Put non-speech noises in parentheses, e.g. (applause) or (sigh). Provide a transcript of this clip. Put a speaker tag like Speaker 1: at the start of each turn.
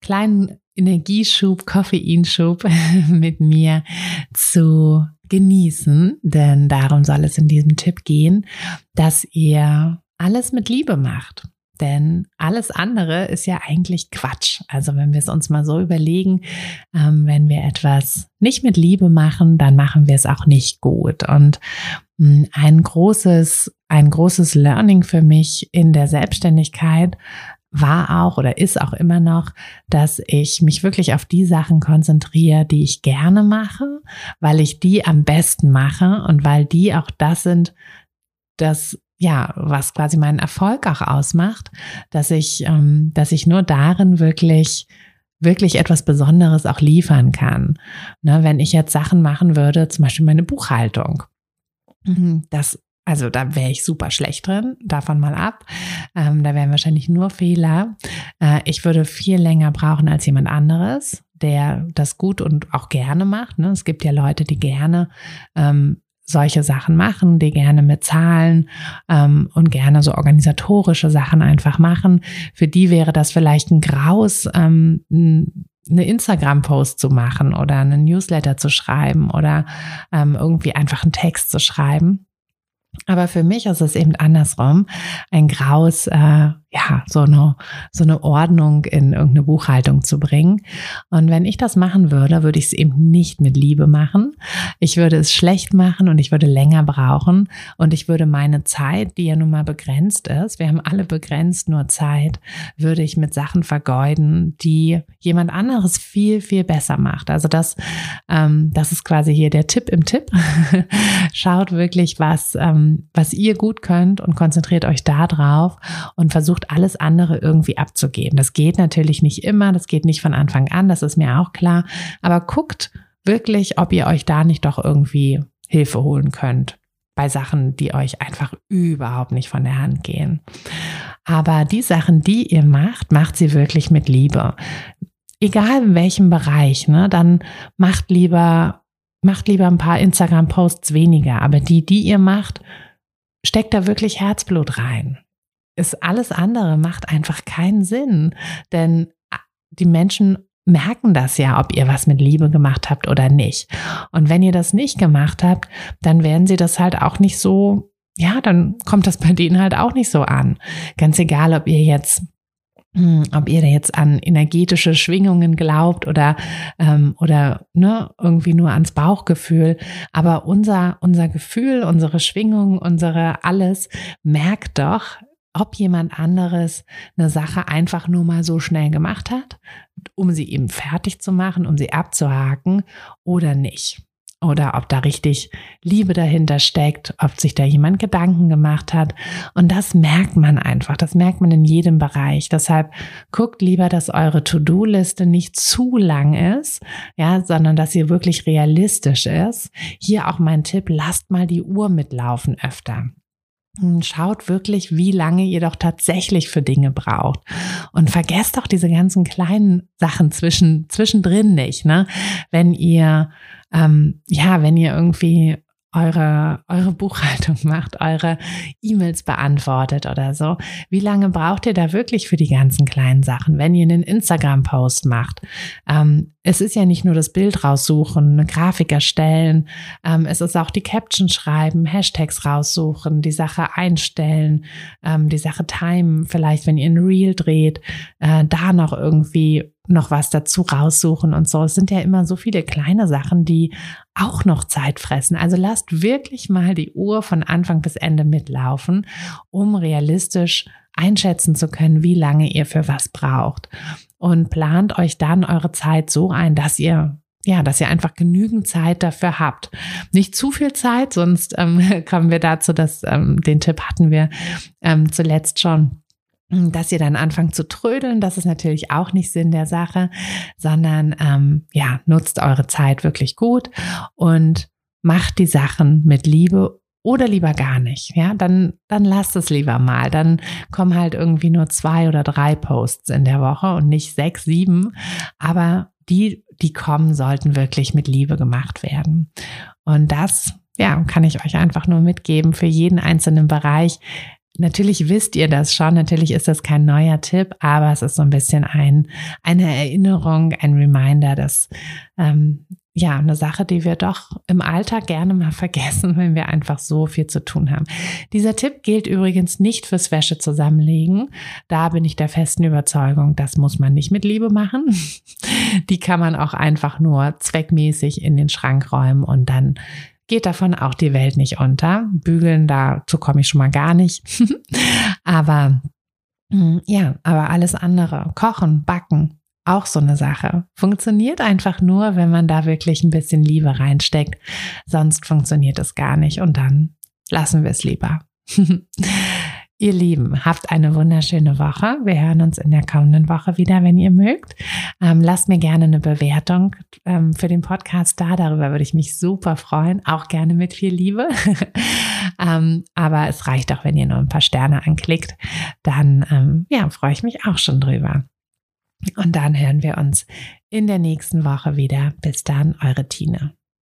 Speaker 1: kleinen Energieschub, Koffeinschub (laughs) mit mir zu genießen, denn darum soll es in diesem Tipp gehen, dass ihr alles mit Liebe macht. Denn alles andere ist ja eigentlich Quatsch. Also wenn wir es uns mal so überlegen, ähm, wenn wir etwas nicht mit Liebe machen, dann machen wir es auch nicht gut. Und hm, ein großes, ein großes Learning für mich in der Selbstständigkeit war auch oder ist auch immer noch, dass ich mich wirklich auf die Sachen konzentriere, die ich gerne mache, weil ich die am besten mache und weil die auch das sind, das ja, was quasi meinen Erfolg auch ausmacht, dass ich, ähm, dass ich nur darin wirklich wirklich etwas Besonderes auch liefern kann. Ne, wenn ich jetzt Sachen machen würde, zum Beispiel meine Buchhaltung, mhm, das also da wäre ich super schlecht drin, davon mal ab. Ähm, da wären wahrscheinlich nur Fehler. Äh, ich würde viel länger brauchen als jemand anderes, der das gut und auch gerne macht. Ne? Es gibt ja Leute, die gerne ähm, solche Sachen machen, die gerne mit Zahlen ähm, und gerne so organisatorische Sachen einfach machen. Für die wäre das vielleicht ein Graus, ähm, eine Instagram-Post zu machen oder einen Newsletter zu schreiben oder ähm, irgendwie einfach einen Text zu schreiben. Aber für mich ist es eben andersrum. Ein Graus, äh, ja, so eine, so eine Ordnung in irgendeine Buchhaltung zu bringen. Und wenn ich das machen würde, würde ich es eben nicht mit Liebe machen. Ich würde es schlecht machen und ich würde länger brauchen und ich würde meine Zeit, die ja nun mal begrenzt ist, wir haben alle begrenzt nur Zeit, würde ich mit Sachen vergeuden, die jemand anderes viel, viel besser macht. Also das, ähm, das ist quasi hier der Tipp im Tipp. (laughs) Schaut wirklich, was, ähm, was ihr gut könnt und konzentriert euch da drauf und versucht alles andere irgendwie abzugeben. Das geht natürlich nicht immer, das geht nicht von Anfang an, das ist mir auch klar. Aber guckt wirklich, ob ihr euch da nicht doch irgendwie Hilfe holen könnt bei Sachen, die euch einfach überhaupt nicht von der Hand gehen. Aber die Sachen, die ihr macht, macht sie wirklich mit Liebe. Egal in welchem Bereich, ne, dann macht lieber, macht lieber ein paar Instagram-Posts weniger. Aber die, die ihr macht, steckt da wirklich Herzblut rein ist alles andere macht einfach keinen Sinn, denn ah, die Menschen merken das ja, ob ihr was mit Liebe gemacht habt oder nicht. Und wenn ihr das nicht gemacht habt, dann werden sie das halt auch nicht so, ja, dann kommt das bei denen halt auch nicht so an. Ganz egal, ob ihr jetzt hm, ob ihr da jetzt an energetische Schwingungen glaubt oder ähm, oder ne, irgendwie nur ans Bauchgefühl, aber unser unser Gefühl, unsere Schwingung, unsere alles merkt doch, ob jemand anderes eine Sache einfach nur mal so schnell gemacht hat, um sie eben fertig zu machen, um sie abzuhaken oder nicht. Oder ob da richtig Liebe dahinter steckt, ob sich da jemand Gedanken gemacht hat. Und das merkt man einfach. Das merkt man in jedem Bereich. Deshalb guckt lieber, dass eure To-Do-Liste nicht zu lang ist, ja, sondern dass sie wirklich realistisch ist. Hier auch mein Tipp, lasst mal die Uhr mitlaufen öfter. Schaut wirklich, wie lange ihr doch tatsächlich für Dinge braucht. Und vergesst auch diese ganzen kleinen Sachen zwischen, zwischendrin nicht. Ne? Wenn ihr, ähm, ja, wenn ihr irgendwie eure, eure Buchhaltung macht, eure E-Mails beantwortet oder so. Wie lange braucht ihr da wirklich für die ganzen kleinen Sachen? Wenn ihr einen Instagram-Post macht, ähm, es ist ja nicht nur das Bild raussuchen, eine Grafik erstellen, ähm, es ist auch die Caption schreiben, Hashtags raussuchen, die Sache einstellen, ähm, die Sache timen, vielleicht wenn ihr ein Reel dreht, äh, da noch irgendwie noch was dazu raussuchen und so. Es sind ja immer so viele kleine Sachen, die auch noch Zeit fressen. Also lasst wirklich mal die Uhr von Anfang bis Ende mitlaufen, um realistisch einschätzen zu können, wie lange ihr für was braucht. Und plant euch dann eure Zeit so ein, dass ihr ja, dass ihr einfach genügend Zeit dafür habt. Nicht zu viel Zeit, sonst ähm, (laughs) kommen wir dazu, dass ähm, den Tipp hatten wir ähm, zuletzt schon dass ihr dann anfangt zu trödeln, das ist natürlich auch nicht Sinn der Sache, sondern ähm, ja, nutzt eure Zeit wirklich gut und macht die Sachen mit Liebe oder lieber gar nicht. Ja, dann, dann lasst es lieber mal. Dann kommen halt irgendwie nur zwei oder drei Posts in der Woche und nicht sechs, sieben. Aber die, die kommen, sollten wirklich mit Liebe gemacht werden. Und das, ja, kann ich euch einfach nur mitgeben für jeden einzelnen Bereich. Natürlich wisst ihr das schon, natürlich ist das kein neuer Tipp, aber es ist so ein bisschen ein, eine Erinnerung, ein Reminder, dass ähm, ja, eine Sache, die wir doch im Alltag gerne mal (laughs) vergessen, wenn wir einfach so viel zu tun haben. Dieser Tipp gilt übrigens nicht fürs Wäsche zusammenlegen. Da bin ich der festen Überzeugung, das muss man nicht mit Liebe machen. (laughs) Die kann man auch einfach nur zweckmäßig in den Schrank räumen und dann geht davon auch die Welt nicht unter. Bügeln, dazu komme ich schon mal gar nicht. (laughs) aber mm, ja, aber alles andere, kochen, backen, auch so eine Sache. Funktioniert einfach nur, wenn man da wirklich ein bisschen Liebe reinsteckt. Sonst funktioniert es gar nicht und dann lassen wir es lieber. (laughs) Ihr Lieben, habt eine wunderschöne Woche. Wir hören uns in der kommenden Woche wieder, wenn ihr mögt. Ähm, lasst mir gerne eine Bewertung ähm, für den Podcast da. Darüber würde ich mich super freuen. Auch gerne mit viel Liebe. (laughs) ähm, aber es reicht auch, wenn ihr nur ein paar Sterne anklickt. Dann ähm, ja, freue ich mich auch schon drüber. Und dann hören wir uns in der nächsten Woche wieder. Bis dann, eure Tine.